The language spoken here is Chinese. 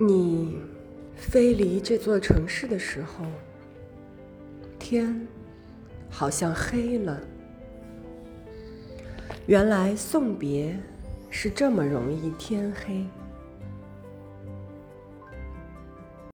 你飞离这座城市的时候天好像黑了。原来送别是这么容易天黑。